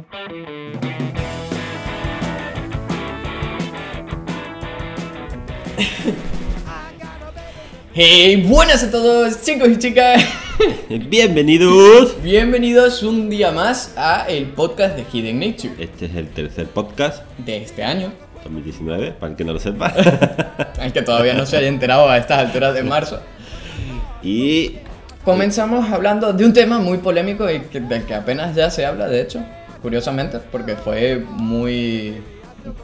Hey, buenas a todos chicos y chicas. Bienvenidos. Bienvenidos un día más a el podcast de Hidden Nature Este es el tercer podcast de este año. 2019, para el que no lo sepa. Que todavía no se haya enterado a estas alturas de marzo. y Comenzamos hablando de un tema muy polémico y que- del que apenas ya se habla, de hecho, curiosamente, porque fue muy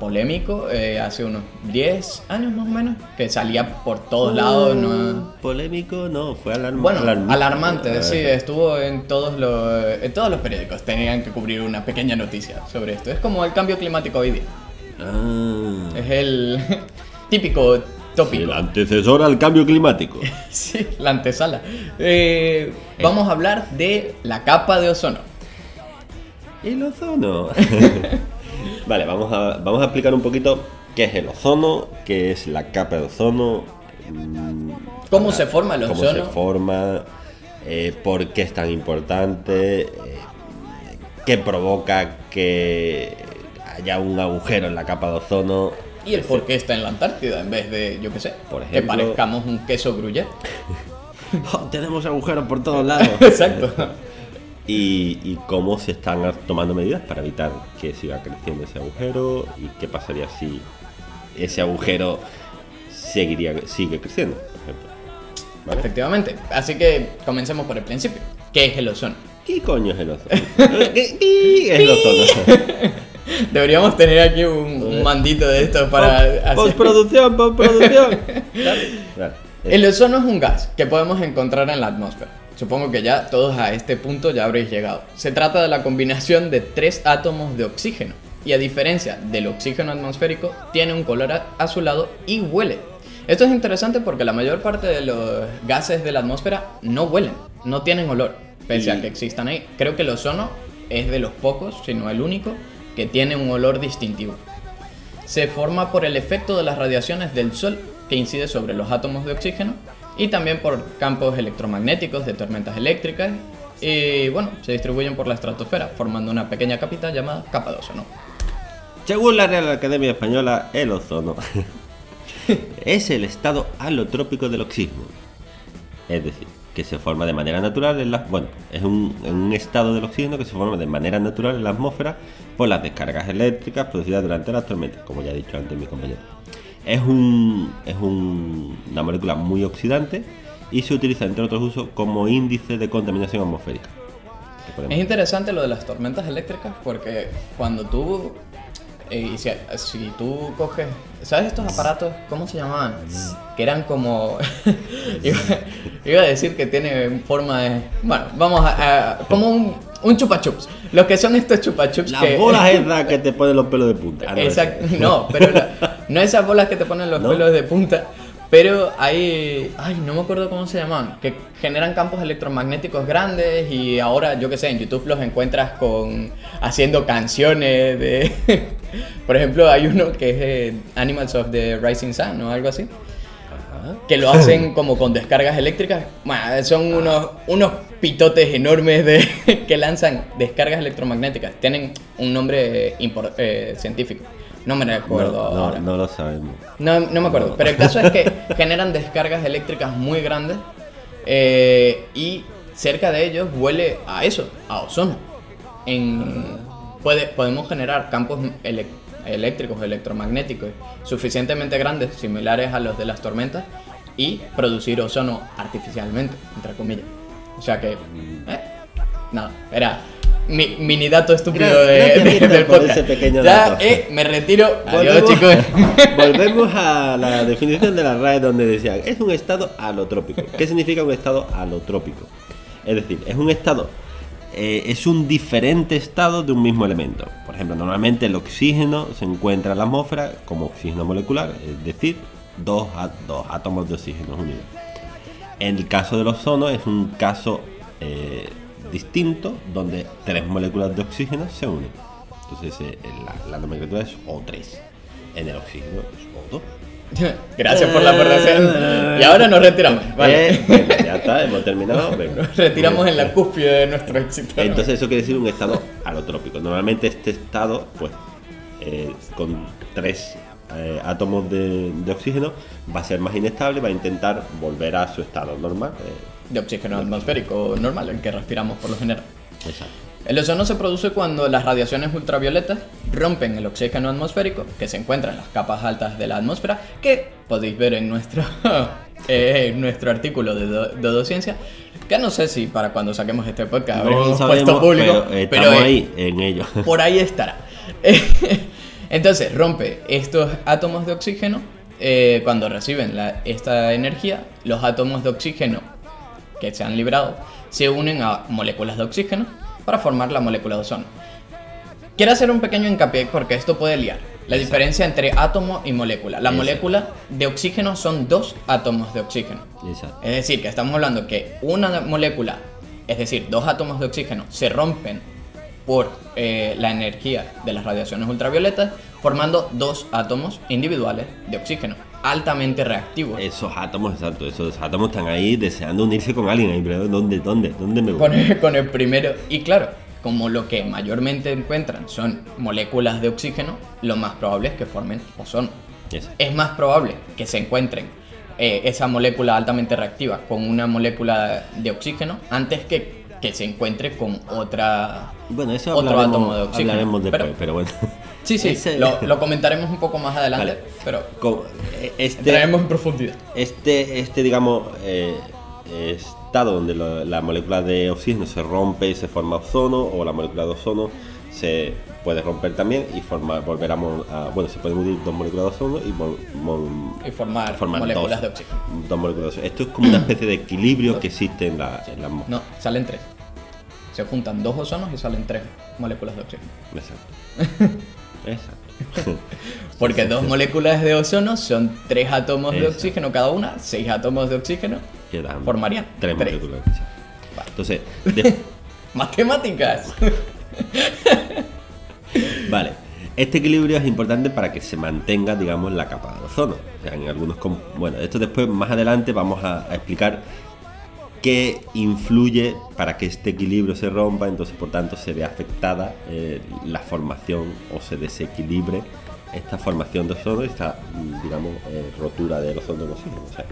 polémico eh, hace unos 10 años más o menos, que salía por todos lados. ¿no? Polémico, no, fue alarm Bueno, alarmista. alarmante, Eh, sí, estuvo en todos, los, en todos los periódicos, tenían que cubrir una pequeña noticia sobre esto. Es como el cambio climático hoy día. Ah, Es el típico el tópico. antecesor al cambio climático. Sí, la antesala. Eh, vamos a hablar de la capa de ozono. El ozono. vale, vamos a, vamos a explicar un poquito qué es el ozono, qué es la capa de ozono. mm, ¿Cómo para- se forma el Cómo ozono? se forma, eh, por qué es tan importante, eh, qué provoca que haya un agujero en la capa de ozono. Y el por qué está en la Antártida en vez de, yo qué sé, Por que ejemplo- parezcamos un queso gruyere. Oh, tenemos agujeros por todos lados. Exacto. Y, y cómo se están tomando medidas para evitar que siga creciendo ese agujero y qué pasaría si ese agujero seguiría, sigue creciendo, por ejemplo. ¿Vale? Efectivamente. Así que comencemos por el principio. ¿Qué es el ozono? ¿Qué coño es el ozono? ¿Qué, qué es el ozono? Deberíamos tener aquí un, un mandito de esto para hacer- Postproducción, postproducción. Dale, dale. El ozono es un gas que podemos encontrar en la atmósfera. Supongo que ya todos a este punto ya habréis llegado. Se trata de la combinación de tres átomos de oxígeno y a diferencia del oxígeno atmosférico tiene un color azulado y huele. Esto es interesante porque la mayor parte de los gases de la atmósfera no huelen, no tienen olor, pese Y- a que existan ahí. Creo que el ozono es de los pocos, si no el único, que tiene un olor distintivo se forma por el efecto de las radiaciones del Sol que incide sobre los átomos de oxígeno y también por campos electromagnéticos de tormentas eléctricas y bueno, se distribuyen por la estratosfera formando una pequeña capita llamada capa de ozono. Según la Real Academia Española, el ozono es el estado alotrópico del oxígeno. Es decir, que se forma de manera natural en la... Bueno, es un, un estado del oxígeno que se forma de manera natural en la atmósfera por las descargas eléctricas producidas durante las tormentas, como ya ha dicho antes mi compañero. Es, un, es un- una molécula muy oxidante y se utiliza, entre otros usos, como índice de contaminación atmosférica. Es interesante lo de las tormentas eléctricas porque cuando tú eh, y si, si tú coges, ¿sabes estos aparatos? ¿Cómo se llamaban? Que eran como... iba, iba a decir que tiene forma de... Bueno, vamos a... a- como un, un chupa chups. Los que son estos chupa chups Las que... bolas esas que te ponen los pelos de punta. Ah, Exacto, no, pero no esas bolas que te ponen los ¿No? pelos de punta, pero hay, ay, no me acuerdo cómo se llaman, que generan campos electromagnéticos grandes y ahora, yo que sé, en YouTube los encuentras con haciendo canciones de, por ejemplo, hay uno que es eh, Animals of the Rising Sun o algo así, que lo hacen como con descargas eléctricas, bueno, son unos, unos pitotes enormes de, que lanzan descargas electromagnéticas, tienen un nombre eh, eh, científico. No me recuerdo no, no, ahora. no lo sabemos. No, no me acuerdo, No. pero el caso es que generan descargas eléctricas muy grandes eh, y cerca de ellos huele a eso, a ozono. En, puede, podemos generar campos ele- eléctricos, electromagnéticos suficientemente grandes, similares a los de las tormentas, y producir ozono artificialmente, entre comillas. O sea que, eh, nada, era mi mini dato estúpido Gra- de- gracias, de- Víctor, del por podcast. ese pequeño ya, dato. eh, me retiro. Adiós, Volvemos- chicos. Volvemos a la definición de la RAE donde decía, es un estado alotrópico. ¿Qué significa un estado alotrópico? Es decir, es un estado, eh, es un diferente estado de un mismo elemento. Por ejemplo, normalmente el oxígeno se encuentra en la atmósfera como oxígeno molecular, es decir, dos, dos átomos de oxígeno unidos. En el caso del ozono es un caso eh, distinto donde tres moléculas de oxígeno se unen. Entonces eh, la, la nomenclatura es O3. En el oxígeno es O2. Gracias por la aportación. Y ahora nos retiramos. Vale. Eh, ya está, hemos terminado. venga. Nos retiramos en la cúspide de nuestro éxito. Entonces eso quiere decir un estado alotrópico. Normalmente este estado, pues, eh, con tres eh, átomos de, de oxígeno, va a ser más inestable, va a intentar volver a su estado normal. De oxígeno atmosférico normal, el que respiramos por lo general. exacto. El ozono se produce cuando las radiaciones ultravioletas rompen el oxígeno atmosférico que se encuentra en las capas altas de la atmósfera, que podéis ver en nuestro, eh, en nuestro artículo de, Do- Ciencia, que no sé si para cuando saquemos este podcast No habremos sabemos, puesto público, pero estamos pero, eh, ahí en ello. por ahí estará. Entonces rompe estos átomos de oxígeno eh, cuando reciben la- esta energía, los átomos de oxígeno que se han librado se unen a moléculas de oxígeno para formar la molécula de ozono. Quiero hacer un pequeño hincapié porque esto puede liar. La diferencia entre átomo y molécula. La Exacto. molécula de oxígeno son dos átomos de oxígeno. Exacto. Es decir, que estamos hablando que una molécula, es decir, dos átomos de oxígeno, se rompen por eh, la energía de las radiaciones ultravioletas, formando dos átomos individuales de oxígeno, altamente reactivos. Esos átomos, exacto, esos átomos están ahí deseando unirse con alguien ahí, pero ¿dónde, dónde, dónde me voy? Con el, con el primero, y claro, como lo que mayormente encuentran son moléculas de oxígeno, lo más probable es que formen ozono. Exacto. Es más probable que se encuentren eh, esa molécula altamente reactiva con una molécula de oxígeno antes que, que se encuentre con otra Bueno, eso otro átomo de oxígeno. hablaremos después, Pero- pero, bueno. Sí, sí, Ese- lo, lo comentaremos un poco más adelante, Vale. pero Como, eh, este, entraremos en profundidad. este, este, digamos, eh, estado donde lo- la molécula de oxígeno se rompe y se forma ozono, o la molécula de ozono se puede romper también y formar, volver a, mon- a- bueno, se pueden unir dos moléculas de ozono y mon- mon- Y formar, formar moléculas dos, de oxígeno. dos moléculas de ozono. Esto es como una especie de equilibrio que existe en la, en la atmósfera. No, salen tres. Se juntan dos ozonos y salen tres moléculas de oxígeno. Exacto. Exacto. Porque dos moléculas de ozono son tres átomos de oxígeno cada una, seis átomos de oxígeno, formarían tres tres. moléculas. Vale. Entonces, de- Matemáticas. Vale. Este equilibrio es importante para que se mantenga, digamos, la capa de ozono. O sea, en algunos bueno, esto después más adelante vamos a, a explicar influye para que este equilibrio se rompa, entonces por tanto se ve afectada eh, la formación o se desequilibre esta formación de ozono y esta, mm, digamos, eh, rotura del ozono en oxígeno. O sea,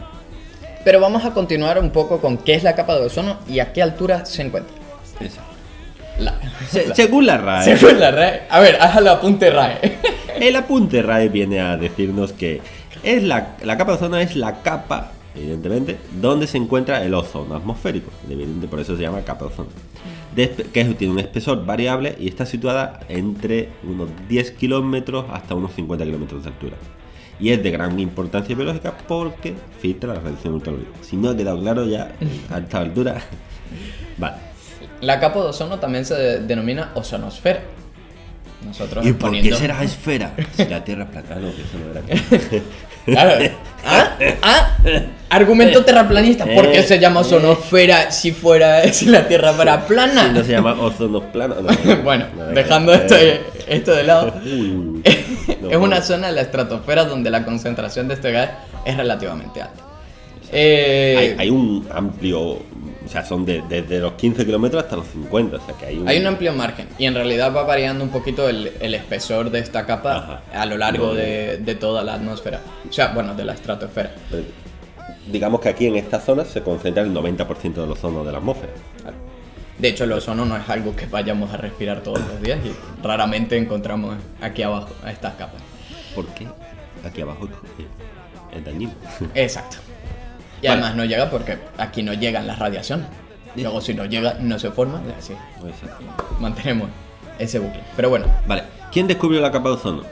Pero vamos a continuar un poco con qué es la capa de ozono y a qué altura se encuentra. eso. La- Se- la- según la RAE, según la RAE. A ver, haz el apunte RAE. El apunte RAE viene a decirnos que es la, la capa de ozono es la capa, evidentemente, donde se encuentra el ozono atmosférico. Evidente, por eso se llama capa de ozono. Que tiene un espesor variable y está situada entre unos 10 kilómetros hasta unos 50 kilómetros de altura. Y es de gran importancia biológica porque filtra la radiación ultravioleta. Si no ha quedado claro ya a esta altura. Vale. La capa de ozono también se de- denomina ozonosfera. Nosotros ¿Y por qué será esfera? Si la Tierra es plana, no, que eso no era. Claro. ¿Ah? ¿Ah? Argumento terraplanista. ¿Por qué Eh, se llama ozonosfera si fuera si la Tierra fuera plana? No se llama no. bueno, No, dejando eh, esto, esto de lado, es una zona de la estratosfera donde la concentración de este gas es relativamente alta. Eh, Hay, hay un amplio. O sea, son de- desde los 15 kilómetros hasta los 50. O sea, que hay un. Hay un amplio margen y en realidad va variando un poquito el, el espesor de esta capa Ajá. a lo largo No, de, de toda la atmósfera. O sea, bueno, de la estratosfera. Digamos que aquí en esta zona se concentra el 90% del ozono de la atmósfera. De hecho, el ozono no es algo que vayamos a respirar todos los días y raramente encontramos aquí abajo a estas capas. ¿Por qué? Aquí abajo es dañino. Exacto. Y Vale. además no llega porque aquí no llegan las radiaciones. Luego si no llega, no se forma. Así Pues, eh, mantenemos ese bucle. Pero bueno, Vale, ¿quién descubrió la capa de ozono?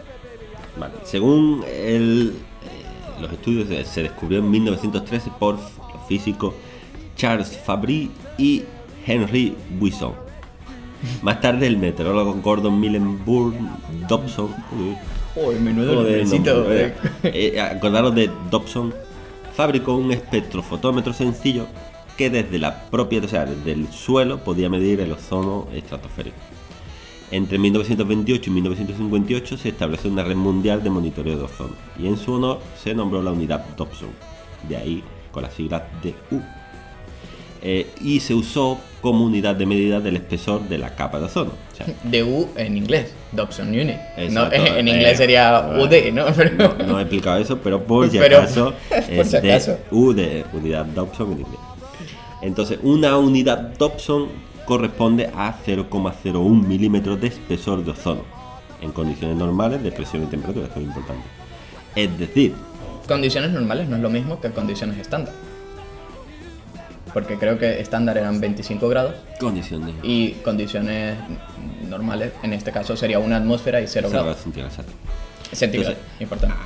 Vale, según el, eh, los estudios, eh, se descubrió en 1913 por los físicos Charles Fabry y Henry Buisson. Más tarde, el meteorólogo Gordon Millenburg Dobson. uy, uy, menudo eh. eh, acordaros de Dobson, fabricó un espectrofotómetro sencillo que desde la propia, o sea, desde el suelo podía medir el ozono estratosférico. Entre 1928 y 1958 se estableció una red mundial de monitoreo de ozono y en su honor se nombró la unidad Dobson, de ahí con las siglas DU. Eh, y se usó como unidad de medida del espesor de la capa de ozono. O sea, DU en inglés, Dobson Unit. No, Exacto, en eh, inglés sería eh, UD, ¿no? Pero- no, no he explicado eso, pero por si Pero- acaso por si acaso. DU de unidad Dobson en inglés. Entonces, una unidad Dobson corresponde a 0,01 milímetros de espesor de ozono en condiciones normales de presión y temperatura, esto es importante. Es decir, Condiciones normales no es lo mismo que condiciones estándar. Porque creo que estándar eran 25 grados condiciones y condiciones normales, en este caso, sería una atmósfera y 0 cero grados. grados centígrados. Centígrados, importante.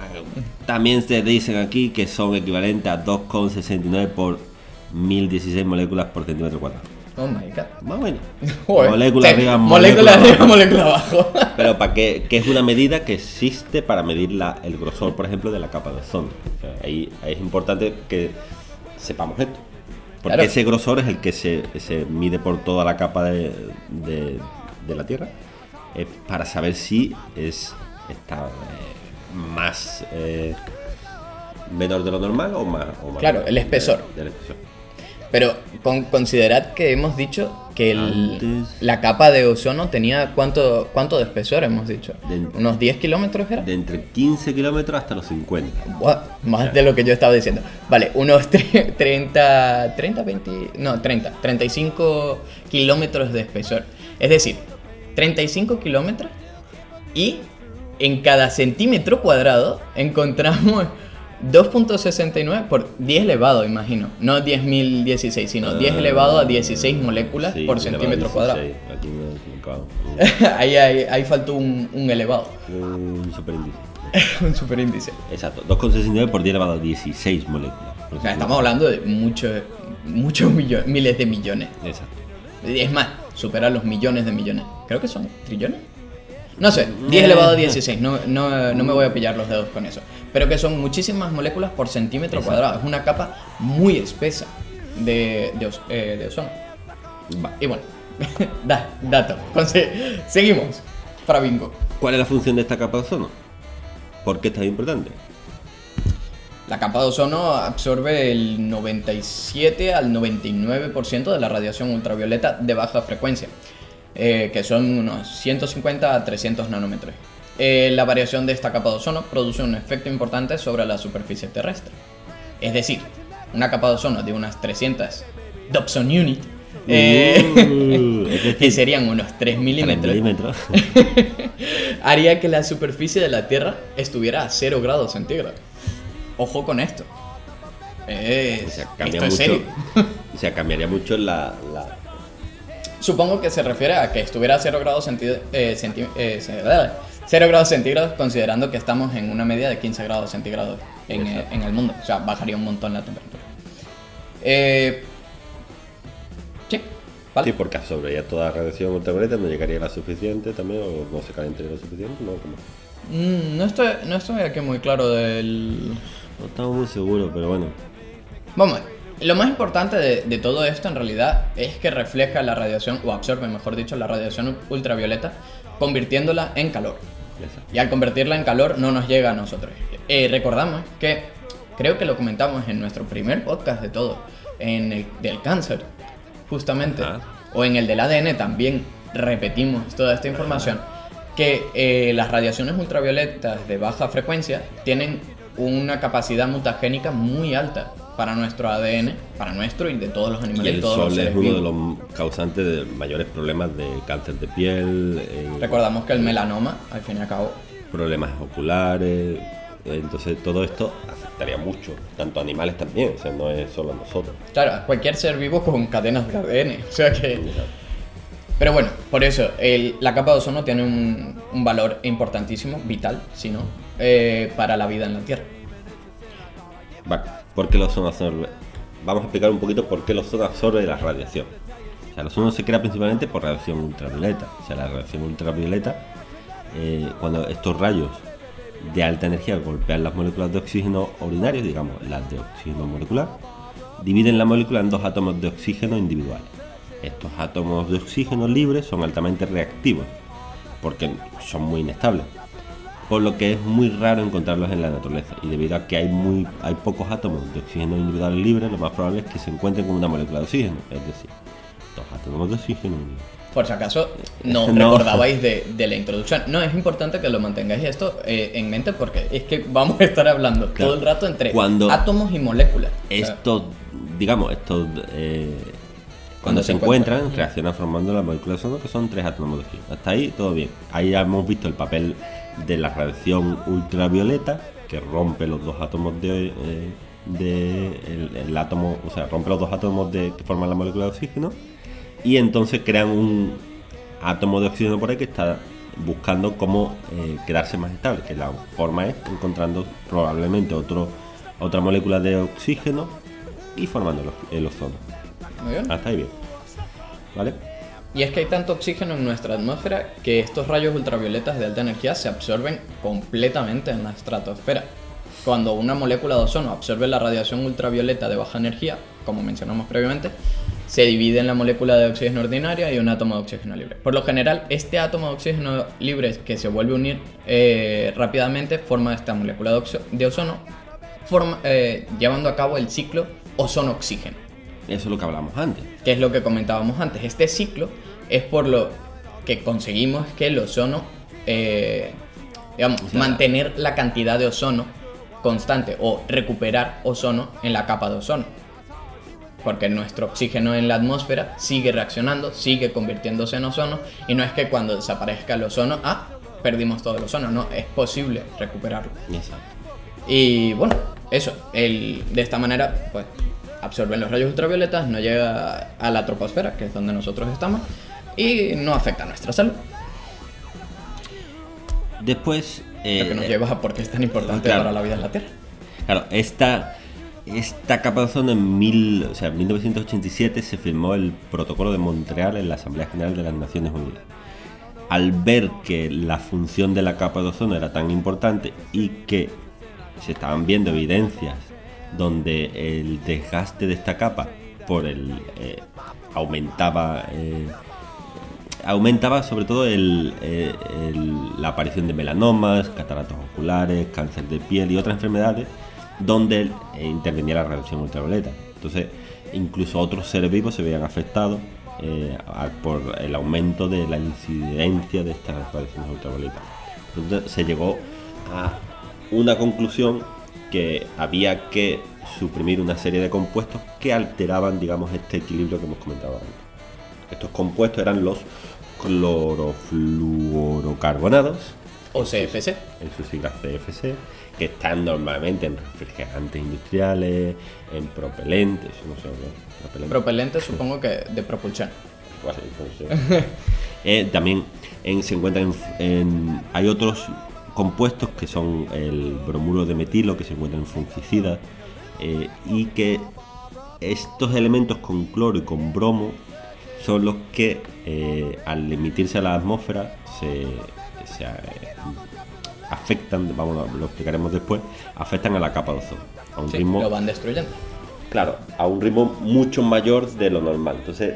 También se dicen aquí que son equivalentes a 2,69 por 1016 moléculas por centímetro cuadrado. Oh my god. Más o menos. Joder. Molécula Sí, arriba, molécula molécula arriba, abajo. molécula abajo. Pero para qué, que es una medida que existe para medir la- el grosor, por ejemplo, de la capa de ozono. O sea, ahí, ahí es importante que sepamos esto. Porque Claro. ese grosor es el que se, se mide por toda la capa de, de- de la Tierra eh, para saber si es está eh, más eh, menor de lo normal o más. o más Claro, el espesor. del espesor. Pero con, considerad que hemos dicho que el- la capa de ozono tenía cuánto, cuánto de espesor, hemos dicho. De- ¿Unos 10 kilómetros era? De entre 15 kilómetros hasta los 50. Buah, más de lo que yo estaba diciendo. Vale, unos tre- 30, 30, 20, no, 30, 35 kilómetros de espesor. Es decir, 35 kilómetros y en cada centímetro cuadrado encontramos 2.69 por 10 elevado, imagino. No 10.016, sino 10 elevado a 16 moléculas Sí, por centímetro cuadrado. 16. Aquí me he equivocado. ahí, ahí, ahí faltó un, un elevado, Un superíndice. un superíndice. Exacto, 2,69 por 10 elevado a 16 moléculas. O sea, estamos hablando de muchos, muchos millones, miles de millones. Exacto. Es más, supera los millones de millones. Creo que son trillones. No sé, 10 elevado a 16, no, no, no me voy a pillar los dedos con eso. Pero que son muchísimas moléculas por centímetro Exacto. cuadrado. Es una capa muy espesa de, de, os- eh, de ozono. Va, y bueno, da, dato. Entonces, seguimos. Para bingo. ¿Cuál es la función de esta capa de ozono? ¿Por qué es tan importante? La capa de ozono absorbe el 97 al 99% de la radiación ultravioleta de baja frecuencia, eh, que son unos 150 a 300 nanómetros. Eh, la variación de esta capa de ozono produce un efecto importante sobre la superficie terrestre. Es decir, una capa de ozono de unas 300 Dobson Unit, eh, Uh, es que serían unos 3 3 milímetros, haría que la superficie de la Tierra estuviera a 0 grados centígrados. Ojo con esto. Es, O sea, cambia esto es mucho. serio. O sea, cambiaría mucho la. la- Supongo que se refiere a que estuviera a 0 grados, eh, eh, ce- ah, 0 grados centígrados, considerando que estamos en una media de 15 grados centígrados en, eh, en el mundo. O sea, bajaría un montón la temperatura. Eh, sí, vale. Sí, porque absorbería toda la radiación ultravioleta, no llegaría la suficiente también, o no se calentaría lo suficiente, no, como. Mm, no, estoy, no estoy aquí muy claro del, No estamos muy seguros, pero bueno. Vamos, a ver. Lo más importante de, de todo esto en realidad es que refleja la radiación, o absorbe, mejor dicho, la radiación ultravioleta, convirtiéndola en calor. Y al convertirla en calor no nos llega a nosotros. Eh, recordamos que, creo que lo comentamos en nuestro primer podcast de todo, en el del cáncer, justamente, Ajá. o en el del ADN también repetimos toda esta información, que eh, las radiaciones ultravioletas de baja frecuencia tienen una capacidad mutagénica muy alta para nuestro ADN, para nuestro y de todos los animales y el todos los sol es seres uno de vivos. los causantes de mayores problemas de cáncer de piel, eh, Recordamos que el melanoma, al fin y al cabo, problemas oculares. Entonces todo esto afectaría mucho, tanto animales también, o sea, no es solo nosotros. Claro, cualquier ser vivo con cadenas de ADN. O sea que. Pero bueno, por eso, el- la capa de ozono tiene un, un valor importantísimo, vital, si no, eh, para la vida en la Tierra. Va, ¿Por qué el ozono absorbe? Vamos a explicar un poquito por qué el ozono absorbe la radiación. O sea, se crea principalmente por radiación ultravioleta. O sea, la radiación ultravioleta, eh, cuando estos rayos de alta energía golpean las moléculas de oxígeno urinarios, digamos, las de oxígeno molecular, dividen la molécula en dos átomos de oxígeno individuales. Estos átomos de oxígeno libres son altamente reactivos porque son muy inestables. Por lo que es muy raro encontrarlos en la naturaleza. Y debido a que hay muy hay pocos átomos de oxígeno individuales libres, lo más probable es que se encuentren con una molécula de oxígeno. Es decir, dos átomos de oxígeno. Por si acaso no, No. recordabais de, de la introducción. No, es importante que lo mantengáis esto eh, en mente porque es que vamos a estar hablando Claro. todo el rato entre Cuando- átomos y moléculas. Estos, digamos, estos. eh, Cuando cuando se se encuentran, encuentran. reaccionan formando la molécula de ozono, que son tres átomos de oxígeno. Hasta ahí todo bien. Ahí ya hemos visto el papel de la radiación ultravioleta, que rompe los dos átomos de. eh, de el, el átomo, o sea, rompe los dos átomos de, que forman la molécula de oxígeno y entonces crean un átomo de oxígeno por ahí que está buscando cómo eh, quedarse más estable, que la forma es encontrando probablemente otro, otra molécula de oxígeno y formando el, el ozono. muy bien. Hasta ahí bien. ¿Vale? Y es que hay tanto oxígeno en nuestra atmósfera que estos rayos ultravioletas de alta energía se absorben completamente en la estratosfera. Cuando una molécula de ozono absorbe la radiación ultravioleta de baja energía, como mencionamos previamente, se divide en la molécula de oxígeno ordinaria y un átomo de oxígeno libre. Por lo general, este átomo de oxígeno libre que se vuelve a unir eh, rápidamente forma esta molécula de, de ozono, forma- eh, llevando a cabo el ciclo ozono-oxígeno Eso es lo que hablamos antes. Que es lo que comentábamos antes. Este ciclo es por lo que conseguimos que el ozono, eh, digamos, O sea, mantener la cantidad de ozono constante o recuperar ozono en la capa de ozono. Porque nuestro oxígeno en la atmósfera sigue reaccionando, sigue convirtiéndose en ozono y no es que cuando desaparezca el ozono, ah, perdimos todo el ozono, no, es posible recuperarlo. Exacto. Y bueno, eso, el, de esta manera, pues absorben los rayos ultravioletas, no llega a la troposfera, que es donde nosotros estamos, y no afecta a nuestra salud. Después. eh, lo que nos lleva a por qué es tan importante claro. para la vida en la Tierra. Claro, esta, esta capa de ozono en mil, o sea, en 1987 se firmó el Protocolo de Montreal en la Asamblea General de las Naciones Unidas. Al ver que la función de la capa de ozono era tan importante y que se estaban viendo evidencias donde el desgaste de esta capa por el eh, aumentaba eh, aumentaba sobre todo el- eh, el- la aparición de melanomas, cataratas oculares, cáncer de piel y otras enfermedades donde intervenía la radiación ultravioleta. Entonces, incluso otros seres vivos se veían afectados por el aumento de la incidencia de estas radiaciones ultravioletas. Entonces, se llegó a una conclusión que había que suprimir una serie de compuestos que alteraban, digamos, este equilibrio que hemos comentado antes. Estos compuestos eran los clorofluorocarbonados, O CFC. en sus siglas CFC, que están normalmente en refrigerantes industriales, en propelentes, no sé, propelentes. Propelente supongo que de propulsión. Entonces, eh, también en- se encuentran en, en- hay otros compuestos que son el bromuro de metilo que se encuentran en fungicidas eh, y que estos elementos con cloro y con bromo son los que eh, al emitirse a la atmósfera se, se, eh, afectan, vamos, lo explicaremos después, afectan a la capa de ozono a un Sí, ritmo lo van destruyendo. Claro, a un ritmo mucho mayor de lo normal. Entonces,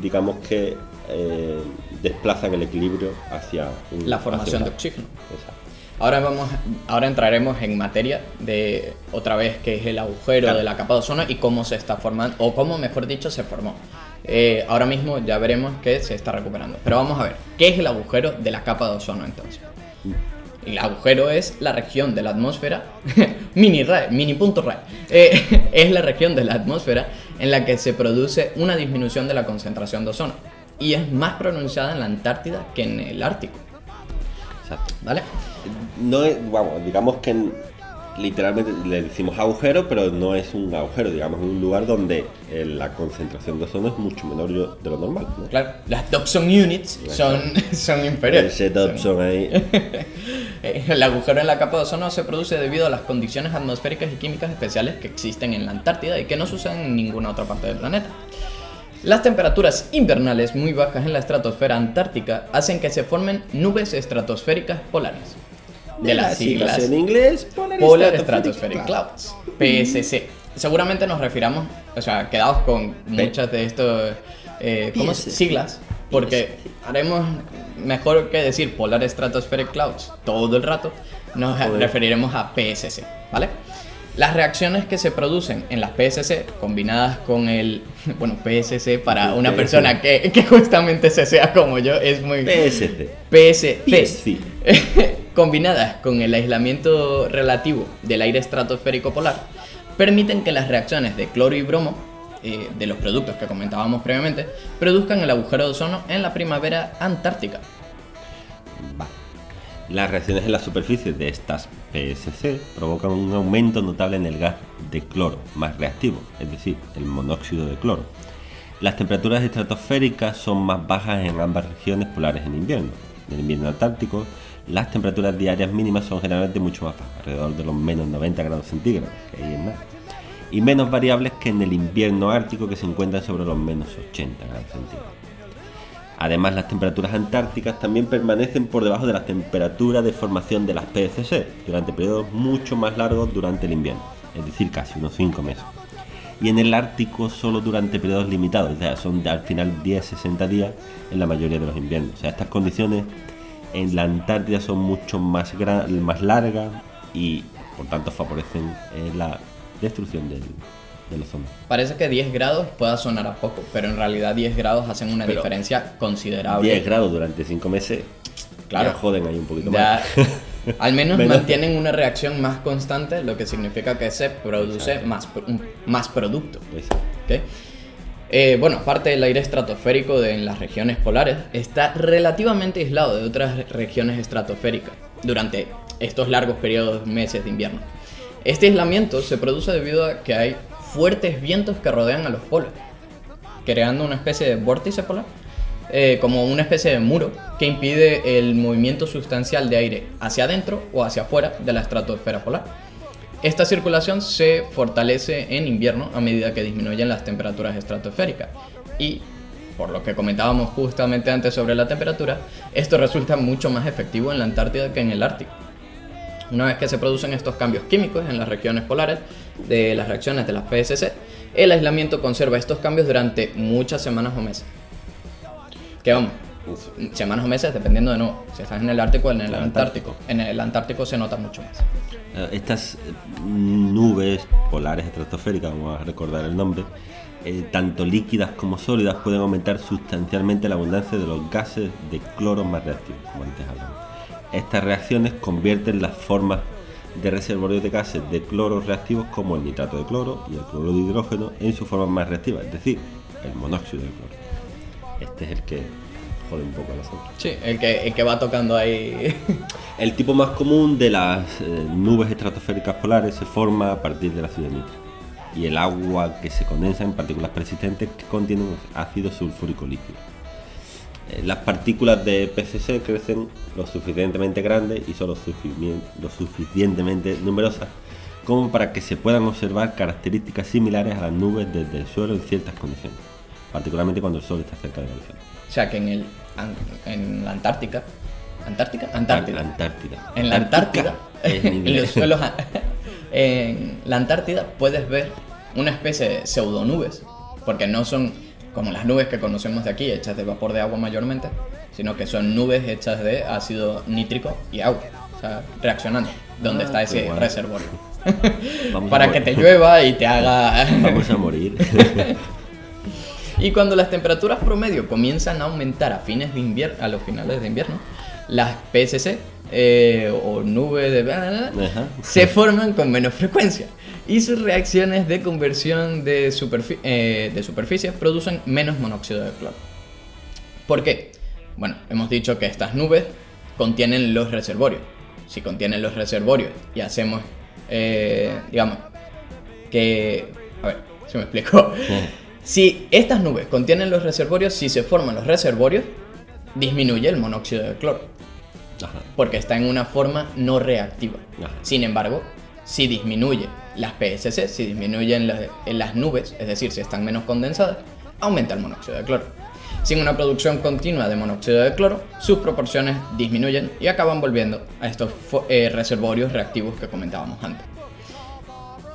digamos que eh, desplazan el equilibrio hacia un- La formación hacia de oxígeno. Exacto. Ahora vamos, ahora entraremos en materia de otra vez qué es el agujero Claro. de la capa de ozono y cómo se está formando, o cómo mejor dicho se formó. Eh, ahora mismo ya veremos que se está recuperando. Pero vamos a ver, ¿qué es el agujero de la capa de ozono entonces? El agujero es la región de la atmósfera, mini RAE, mini punto RAE, Eh, es la región de la atmósfera en la que se produce una disminución de la concentración de ozono y es más pronunciada en la Antártida que en el Ártico, Exacto. ¿vale? No es, vamos, digamos que en- literalmente le decimos agujero, pero no es un agujero, digamos, es un lugar donde eh, la concentración de ozono es mucho menor de lo normal. ¿no? Claro, las Dobson Units son, son inferiores. Ese Dobson ahí. Eh, El agujero en la capa de ozono se produce debido a las condiciones atmosféricas y químicas especiales que existen en la Antártida y que no suceden en ninguna otra parte del planeta. Las temperaturas invernales muy bajas en la estratosfera antártica hacen que se formen nubes estratosféricas polares. De las siglas en inglés, Polar, Polar Stratospheric Clouds, PSC. Seguramente nos refiramos, o sea, quedados con muchas de estos eh, ¿cómo PSC. siglas, porque haremos mejor que decir Polar Stratospheric Clouds todo el rato, nos Joder. referiremos a PSC, ¿vale? Las reacciones que se producen en las PSC combinadas con el, bueno, PSC para una persona que, que justamente se sea como yo es muy... PSC. PSC. PSC. combinadas con el aislamiento relativo del aire estratosférico polar, permiten que las reacciones de cloro y bromo, eh, de los productos que comentábamos previamente, produzcan el agujero de ozono en la primavera antártica. Vale. Las reacciones en la superficie de estas PSC provocan un aumento notable en el gas de cloro, más reactivo, es decir, el monóxido de cloro. Las temperaturas estratosféricas son más bajas en ambas regiones polares en invierno. En el invierno antártico, las temperaturas diarias mínimas son generalmente mucho más bajas, alrededor de los menos 90 grados centígrados, que y menos variables que en el invierno ártico, que se encuentran sobre los menos 80 grados centígrados. Además, las temperaturas antárticas también permanecen por debajo de las temperaturas de formación de las PCC durante periodos mucho más largos durante el invierno, es decir, casi unos 5 meses. Y en el Ártico solo durante periodos limitados, o sea, son al final 10-60 días en la mayoría de los inviernos. O sea, estas condiciones en la Antártida son mucho más, más largas y por tanto favorecen eh, la destrucción del, del ozono. Parece que 10 grados pueda sonar a poco, pero en realidad 10 grados hacen una Pero diferencia considerable. 10 grados durante 5 meses, Claro. ya joden ahí un poquito Ya, más. al menos mantienen una reacción más constante, lo que significa que se produce más, más producto. Pues, ¿ok? Eh, bueno, aparte del aire estratosférico de, en las regiones polares, está relativamente aislado de otras regiones estratosféricas durante estos largos periodos meses de invierno. Este aislamiento se produce debido a que hay fuertes vientos que rodean a los polos, creando una especie de vórtice polar, eh, como una especie de muro que impide el movimiento sustancial de aire hacia adentro o hacia afuera de la estratosfera polar. Esta circulación se fortalece en invierno a medida que disminuyen las temperaturas estratosféricas y, por lo que comentábamos justamente antes sobre la temperatura, esto resulta mucho más efectivo en la Antártida que en el Ártico. Una vez que se producen estos cambios químicos en las regiones polares de las reacciones de las PSC, el aislamiento conserva estos cambios durante muchas semanas o meses. Que vamos, semanas o meses dependiendo de nuevo, si estás en el Ártico o en el El Antártico. En el Antártico se nota mucho más. Eh, Estas eh, nubes polares estratosféricas, vamos a recordar el nombre, eh, tanto líquidas como sólidas, pueden aumentar sustancialmente la abundancia de los gases de cloro más reactivos, como antes hablamos. Estas reacciones convierten las formas de reservorios de gases de cloro reactivos como el nitrato de cloro y el cloro de hidrógeno en su forma más reactiva, es decir, el monóxido de cloro. Este es el que jode un poco a nosotros. Sí, el que, el que va tocando ahí. El tipo más común de las eh, nubes estratosféricas polares se forma a partir del ácido nítrico y el agua que se condensa en partículas persistentes que contienen ácido sulfúrico líquido. Eh, las partículas de PCC crecen lo suficientemente grandes y son lo, suficien- lo suficientemente numerosas como para que se puedan observar características similares a las nubes desde el suelo en ciertas condiciones, particularmente cuando el sol está cerca de la horizonte. o sea que en, el, en la Antártica. ¿Antártica? Antártida. Antártida. En la Antártida, en en los suelos, en la Antártida puedes ver una especie de pseudonubes, porque no son como las nubes que conocemos de aquí, hechas de vapor de agua mayormente, sino que son nubes hechas de ácido nítrico y agua, o sea, reaccionando, donde Ah, está ese reservorio. Para que te llueva y te haga... Vamos a morir. Y cuando las temperaturas promedio comienzan a aumentar a fines de invierno, a los finales de invierno, las PSC eh, o nubes de Ajá. se forman con menos frecuencia y sus reacciones de conversión de, superfi- eh, de superficie producen menos monóxido de cloro. ¿Por qué? Bueno, hemos dicho que estas nubes contienen los reservorios. Si contienen los reservorios y hacemos, eh, digamos, que... A ver, si me explico. Si estas nubes contienen los reservorios, si se forman los reservorios, disminuye el monóxido de cloro, Ajá. porque está en una forma no reactiva. Ajá. Sin embargo, si disminuye las PSC, si disminuyen las, nubes, es decir, si están menos condensadas, aumenta el monóxido de cloro. Sin una producción continua de monóxido de cloro, sus proporciones disminuyen y acaban volviendo a estos eh, reservorios reactivos que comentábamos antes.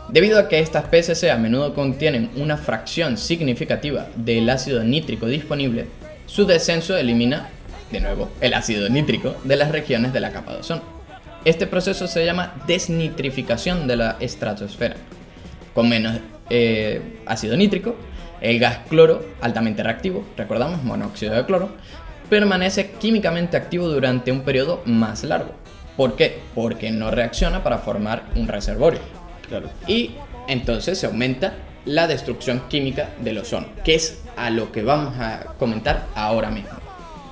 Debido a que estas PCC a menudo contienen una fracción significativa del ácido nítrico disponible, su descenso elimina, de nuevo, el ácido nítrico de las regiones de la capa de ozono. Este proceso se llama desnitrificación de la estratosfera. Con menos eh, ácido nítrico, el gas cloro, altamente reactivo, recordamos, monóxido de cloro, permanece químicamente activo durante un periodo más largo. ¿Por qué? Porque no reacciona para formar un reservorio. Claro. Y entonces se aumenta la destrucción química del ozono, que es a lo que vamos a comentar ahora mismo.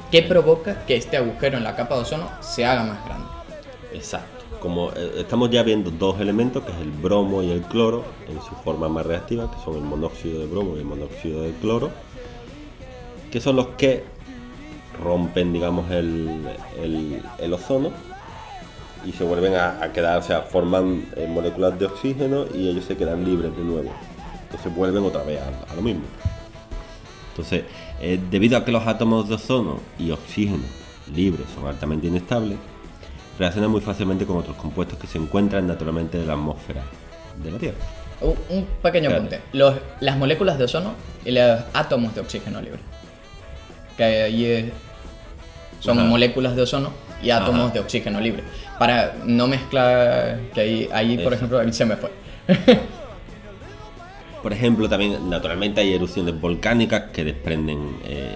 ¿Qué provoca que este agujero en la capa de ozono se haga más grande? Exacto. Como eh, estamos ya viendo dos elementos, que es el bromo y el cloro, en su forma más reactiva, que son el monóxido de bromo y el monóxido de cloro, que son los que rompen, digamos, el, ozono y se vuelven a, quedar, o sea, forman eh, moléculas de oxígeno y ellos se quedan libres de nuevo. Entonces vuelven otra vez a, a lo mismo. Entonces, eh, debido a que los átomos de ozono y oxígeno libres son altamente inestables, reaccionan muy fácilmente con otros compuestos que se encuentran naturalmente en la atmósfera de la Tierra. Un, un pequeño Claro. apunte. Los- las moléculas de ozono y los átomos de oxígeno libre. Que ahí es- son Ajá. moléculas de ozono y átomos Ajá. de oxígeno libre. Para no mezclar, que ahí, ahí por ejemplo, ahí se me fue. Por ejemplo, también naturalmente hay erupciones volcánicas que desprenden eh,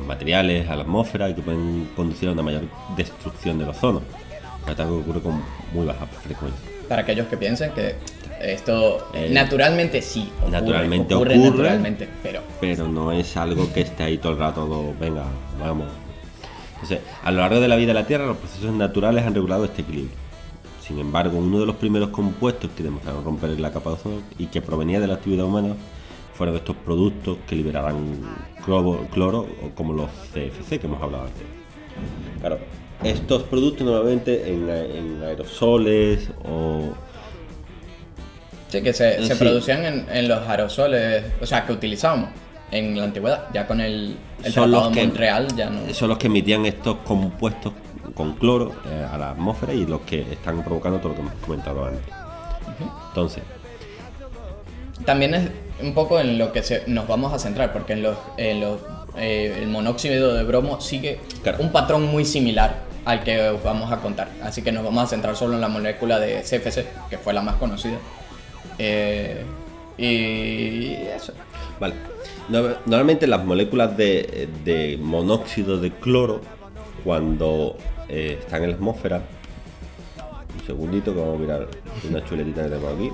materiales a la atmósfera y que pueden conducir a una mayor destrucción del ozono. Algo que ocurre con muy baja frecuencia. Para aquellos que piensen que esto Eh, naturalmente sí ocurre, naturalmente ocurre, ocurre. naturalmente, pero pero no es algo que esté ahí todo el rato, todo, venga, vamos. Entonces, a lo largo de la vida de la Tierra, los procesos naturales han regulado este equilibrio. Sin embargo, uno de los primeros compuestos que demostraron romper la capa de ozono y que provenía de la actividad humana fueron estos productos que liberaran cloro, cloro o como los CFC que hemos hablado antes. Claro, estos productos normalmente en, en aerosoles o sí que se, se Sí. producían en, en los aerosoles, o sea, que utilizábamos en la antigüedad, ya con el, el Son Tratado los de que- Montreal ya no... son los que emitían estos compuestos con cloro eh, a la atmósfera y los que están provocando todo lo que hemos comentado antes. Entonces, También es un poco en lo que se- nos vamos a centrar, porque en los, en los, eh, el monóxido de bromo sigue Claro. un patrón muy similar al que os vamos a contar. Así que nos vamos a centrar solo en la molécula de CFC, que fue la más conocida. Eh, y eso. vale. No- Normalmente las moléculas de, de monóxido de cloro, cuando eh, están en la atmósfera, segundito que vamos a mirar una chuletita que tenemos aquí.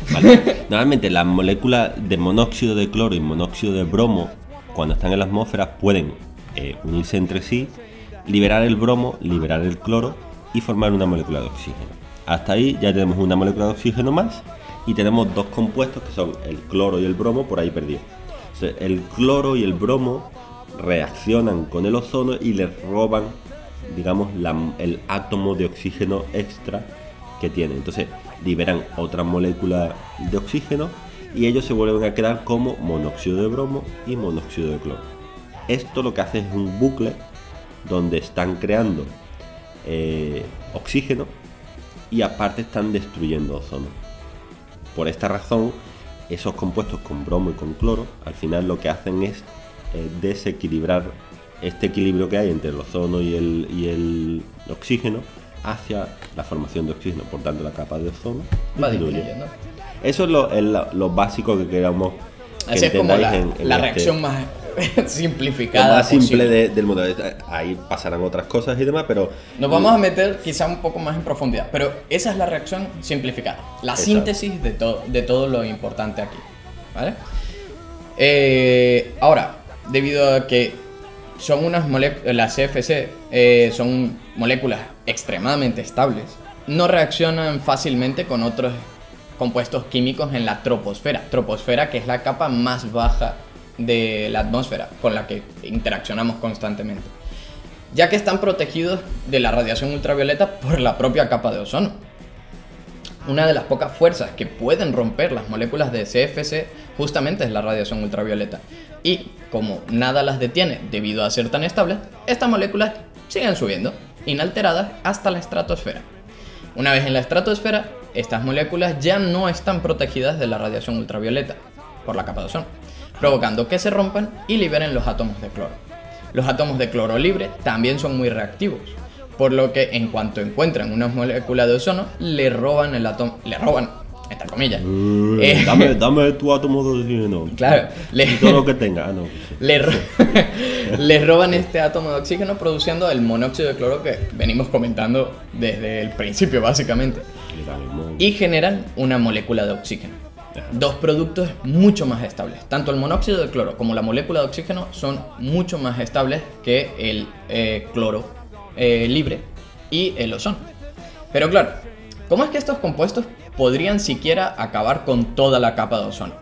Vale. Normalmente las moléculas de monóxido de cloro y monóxido de bromo, cuando están en la atmósfera, pueden eh, unirse entre sí, liberar el bromo, liberar el cloro y formar una molécula de oxígeno. Hasta ahí ya tenemos una molécula de oxígeno más y tenemos dos compuestos que son el cloro y el bromo por ahí perdidos. O sea, el cloro y el bromo reaccionan con el ozono y le roban, digamos, el átomo de oxígeno extra que tiene. Entonces liberan otra molécula de oxígeno y ellos se vuelven a quedar como monóxido de bromo y monóxido de cloro. Esto lo que hace es un bucle donde están creando eh, oxígeno y aparte están destruyendo ozono. Por esta razón, esos compuestos con bromo y con cloro, al final lo que hacen es eh, desequilibrar este equilibrio que hay entre el ozono y el, y el oxígeno hacia la formación de oxígeno. Por tanto, la capa de ozono Va disminuye. disminuyendo. Eso es lo, es la- lo básico que queramos que Así es como la, en- en la este- reacción más simplificada. más simple de- del mundo. Ahí pasarán otras cosas y demás, pero Nos vamos a meter quizá un poco más en profundidad, pero esa es la reacción simplificada, la Exacto. síntesis de, todo de todo lo importante aquí. ¿vale? Eh, ahora, debido a que son unas moléculas, las CFC eh, son moléculas extremadamente estables, no reaccionan fácilmente con otros compuestos químicos en la troposfera. Troposfera que es la capa más baja de la atmósfera con la que interaccionamos constantemente ya que están protegidos de la radiación ultravioleta por la propia capa de ozono. Una de las pocas fuerzas que pueden romper las moléculas de CFC justamente es la radiación ultravioleta. Y como nada las detiene debido a ser tan estables, estas moléculas siguen subiendo, inalteradas, hasta la estratosfera. Una vez en la estratosfera, estas moléculas ya no están protegidas de la radiación ultravioleta por la capa de ozono. provocando que se rompan y liberen los átomos de cloro. Los átomos de cloro libre también son muy reactivos, por lo que en cuanto encuentran una molécula de ozono, le roban el átomo, le roban, entre comillas. Uh, Eh, dame, dame tu átomo de oxígeno. Claro, le- Y todo lo que tenga. Ah, no. le, ro- le roban este átomo de oxígeno produciendo el monóxido de cloro que venimos comentando desde el principio básicamente. Y generan una molécula de oxígeno. Dos productos mucho más estables. Tanto el monóxido de cloro como la molécula de oxígeno son mucho más estables que el eh, cloro eh, libre y el ozono. Pero claro, ¿cómo es que estos compuestos podrían siquiera acabar con toda la capa de ozono?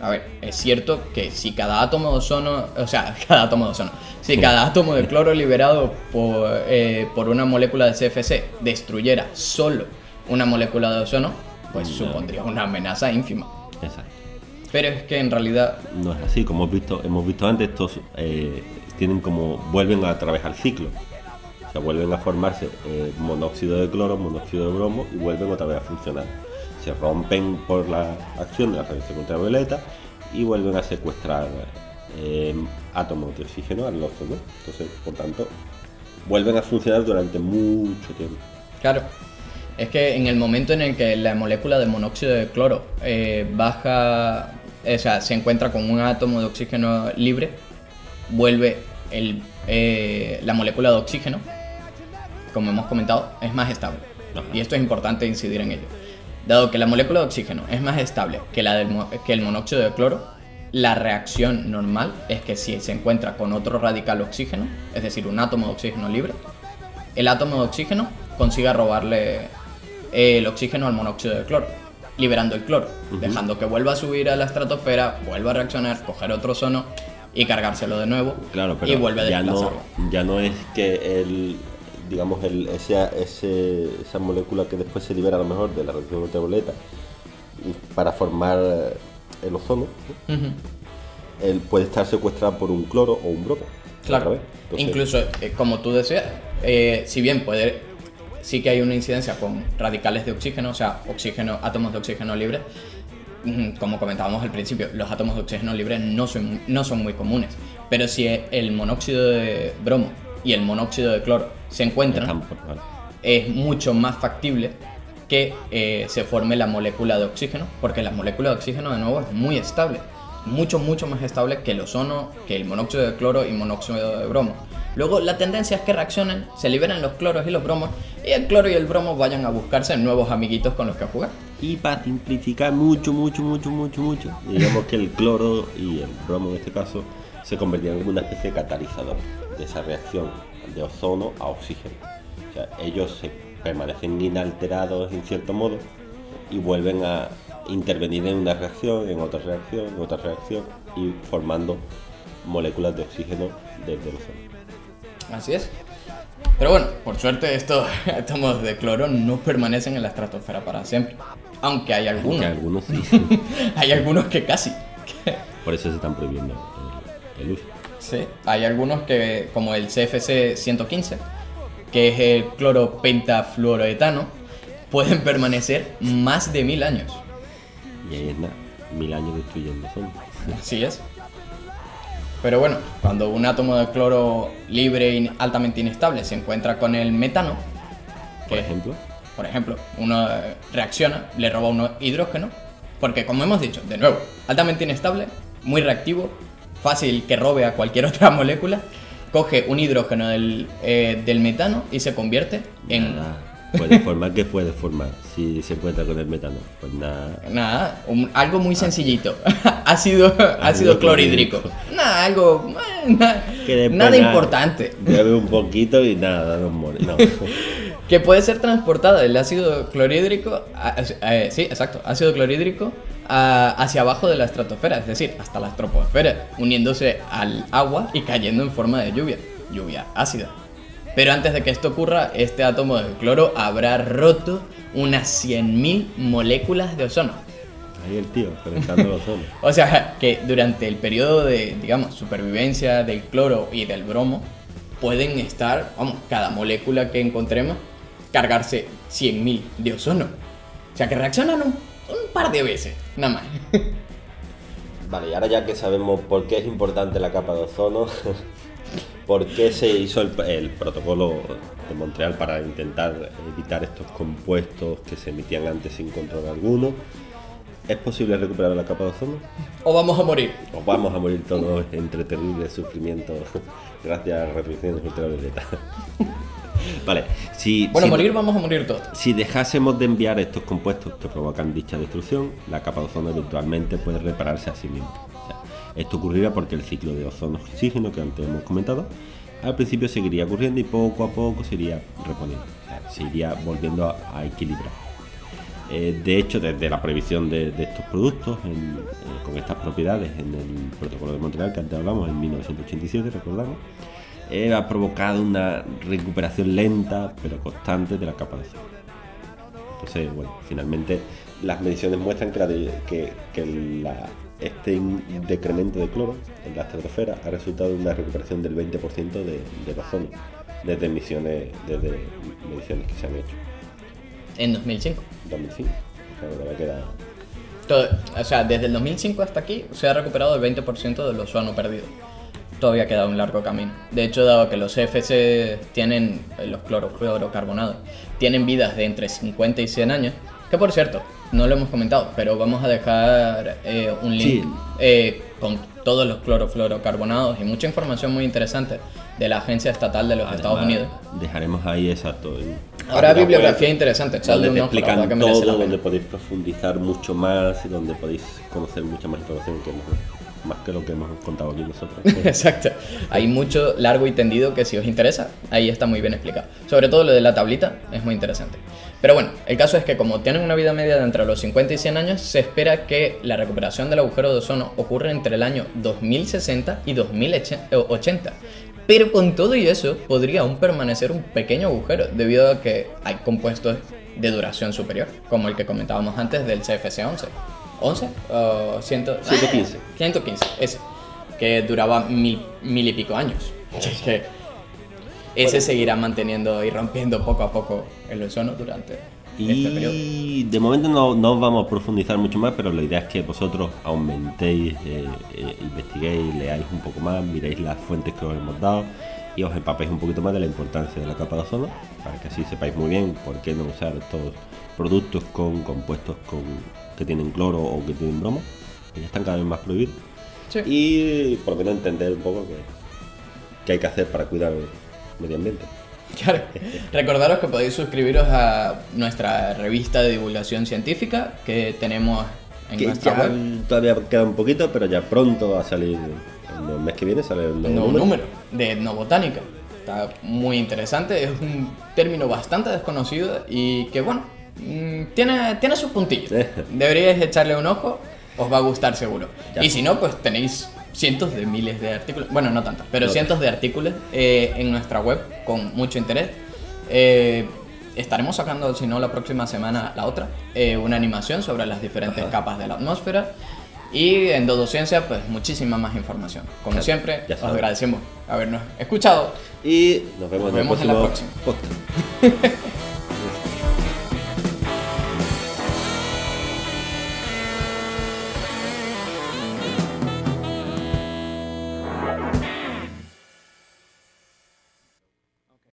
A ver, es cierto que si cada átomo de ozono, o sea, cada átomo de ozono, si cada átomo de cloro liberado por, eh, por una molécula de CFC destruyera solo una molécula de ozono, pues supondría una amenaza ínfima. Exacto. Pero es que en realidad, No es así, como hemos visto, hemos visto antes, estos eh, tienen como vuelven a atravesar ciclo. Sea, vuelven a formarse eh, monóxido de cloro, monóxido de bromo y vuelven otra vez a funcionar. Se rompen por la acción de la radiación ultravioleta y vuelven a secuestrar eh, átomos de oxígeno al ozono. Entonces, por tanto, vuelven a funcionar durante mucho tiempo. claro, es que en el momento en el que la molécula de monóxido de cloro eh, baja, o sea, se encuentra con un átomo de oxígeno libre, vuelve el, la molécula de oxígeno, como hemos comentado, es más estable. Ajá. Y esto es importante incidir en ello. Dado que la molécula de oxígeno es más estable que, la del que el monóxido de cloro, la reacción normal es que si se encuentra con otro radical oxígeno, es decir, un átomo de oxígeno libre, el átomo de oxígeno consiga robarle el oxígeno al monóxido de cloro, liberando el cloro, dejando que vuelva a subir a la estratosfera, vuelva a reaccionar, coger otro ozono y cargárselo de nuevo Claro, pero y vuelve a ya, no, ya no es que el, digamos, el, ese, ese- esa molécula que después se libera a lo mejor de la radiación ultravioleta para formar eh, el ozono, él puede estar secuestrado por un cloro o un bromo. Claro. Entonces, incluso eh, como tú decías, eh, si bien puede, sí que hay una incidencia con radicales de oxígeno, o sea, oxígeno, átomos de oxígeno libre, mm, como comentábamos al principio, los átomos de oxígeno libre no son, no son muy comunes, pero si el monóxido de bromo y el monóxido de cloro se encuentran, vale. es mucho más factible que eh, se forme la molécula de oxígeno, porque la molécula de oxígeno de nuevo es muy estable, mucho, mucho más estable que el ozono, que el monóxido de cloro y monóxido de bromo. Luego la tendencia es que reaccionen, se liberen los cloros y los bromos, y el cloro y el bromo vayan a buscarse nuevos amiguitos con los que jugar. Y para simplificar mucho, mucho, mucho, mucho, mucho, digamos que el cloro y el bromo en este caso se convertían en una especie de catalizador de esa reacción de ozono a oxígeno. O sea, ellos se permanecen inalterados en cierto modo y vuelven a intervenir en una reacción, en otra reacción, en otra reacción y formando moléculas de oxígeno desde el ozono. Así es. Pero bueno, por suerte estos átomos de cloro no permanecen en la estratosfera para siempre. Aunque hay algunos. Que algunos sí. hay algunos que casi. Por eso se están prohibiendo el, el uso. Sí, hay algunos que, como el CFC 115, que es el cloro pentafluoroetano, pueden permanecer más de mil años. Y ahí es nada, mil años destruyendo ozono. Así es. Pero bueno, cuando un átomo de cloro libre y altamente inestable se encuentra con el metano, Por que, ejemplo. por ejemplo, uno eh, reacciona, le roba un hidrógeno, porque como hemos dicho, de nuevo, altamente inestable, muy reactivo, fácil que robe a cualquier otra molécula, coge un hidrógeno del, eh, del metano y se convierte en Nada. Puede formar, ¿qué puede formar si se encuentra con el metano? Pues nada. nada, un- algo muy sencillito, ácido, ácido clorhídrico, nada, algo, eh, nada, Que nada importante. Bebe un poquito y nada, nos muere. No. Que puede ser transportada el ácido clorhídrico, a- a- eh, sí, exacto, ácido clorhídrico a- hacia abajo de la estratosfera, es decir, hasta la troposfera, uniéndose al agua y cayendo en forma de lluvia, lluvia ácida. Pero antes de que esto ocurra, este átomo de cloro habrá roto unas 100.000 moléculas de ozono. Ahí el tío, calentando el ozono. O sea, que durante el periodo de, digamos, supervivencia del cloro y del bromo, pueden estar, vamos, cada molécula que encontremos, cargarse 100.000 de ozono. O sea, que reaccionan un, un par de veces, nada más. Vale, y ahora ya que sabemos por qué es importante la capa de ozono, por qué se hizo el, el protocolo de Montreal para intentar evitar estos compuestos que se emitían antes sin control alguno, ¿es posible recuperar la capa de ozono? O vamos a morir. O vamos a morir todos entre terribles sufrimientos gracias a las radiaciones ultravioletas. vale, si, Bueno, si- morir vamos a morir todos. si dejásemos de enviar estos compuestos que provocan dicha destrucción, la capa de ozono eventualmente puede repararse a sí misma. O sea, esto ocurrirá porque el ciclo de ozono-oxígeno que antes hemos comentado, al principio seguiría ocurriendo y poco a poco se iría reponiendo. O sea, se iría volviendo a, a equilibrar. Eh, de hecho, desde la prohibición de, estos productos eh, con estas propiedades en el protocolo de Montreal que antes hablamos en 1987, recordamos, eh, ha provocado una recuperación lenta pero constante de la capa de. Entonces, bueno, finalmente las mediciones muestran que, la la- este decremento de cloro en la estratosfera ha resultado en una recuperación del 20% de, del ozono desde emisiones, desde mediciones que se han hecho En 2005. en 2005. O sea, todavía queda- Todo- o sea, desde el 2005 hasta aquí se ha recuperado el 20% del ozono perdido. Todavía queda un largo camino. De hecho, dado que los CFC tienen, eh, los clorofluorocarbonados, tienen vidas de entre 50 y 100 años, que por cierto, no lo hemos comentado, pero vamos a dejar eh, un link Sí. eh, con todos los clorofluorocarbonados y mucha información muy interesante de la Agencia Estatal de los Estados Además, Unidos. Dejaremos ahí exacto. en Habrá bibliografía web, interesante, donde un te explican que la todo, donde podéis profundizar mucho más y donde podéis conocer mucha más información que más que lo que hemos contado aquí nosotros. Exacto. Hay mucho largo y tendido que si os interesa, ahí está muy bien explicado. Sobre todo lo de la tablita es muy interesante. Pero bueno, el caso es que como tienen una vida media de entre los 50 y 100 años, se espera que la recuperación del agujero de ozono ocurra entre el año 2060 y 2080. Pero con todo y eso, podría aún permanecer un pequeño agujero, debido a que hay compuestos de duración superior, como el que comentábamos antes del CFC-11. ¿11? o 100, 115. 115, ese. Que duraba mil, mil y pico años. Que ese seguirá manteniendo y rompiendo poco a poco el ozono durante este. Y de momento no, no vamos a profundizar mucho más, pero la idea es que vosotros aumentéis, eh, eh, investiguéis, leáis un poco más, miréis las fuentes que os hemos dado y os empapéis un poquito más de la importancia de la capa de ozono, para que así sepáis muy bien por qué no usar estos productos con compuestos con, que tienen cloro o que tienen bromo, que ya están cada vez más prohibidos. Sí. Y por lo menos entender un poco qué, qué hay que hacer para cuidar el medio ambiente. Claro. Recordaros que podéis suscribiros a nuestra revista de divulgación científica que tenemos en Que nuestra web. todavía queda un poquito, pero ya pronto va a salir, el mes que viene sale el nuevo, nuevo número. número de etnobotánica. Está muy interesante, es un término bastante desconocido y que bueno, mm, tiene, tiene sus puntillos. Deberíais echarle un ojo, os va a gustar seguro. Ya. Y si no, pues tenéis cientos de miles de artículos, bueno, no tantos, pero No cientos de artículos eh, en nuestra web con mucho interés. Eh, estaremos sacando, si no la próxima semana, la otra, eh, una animación sobre las diferentes Ajá. capas de la atmósfera. Y en Dodo Ciencia, pues muchísima más información. Como Claro, siempre, os agradecemos habernos escuchado. Y nos vemos, Nos vemos en la próxima.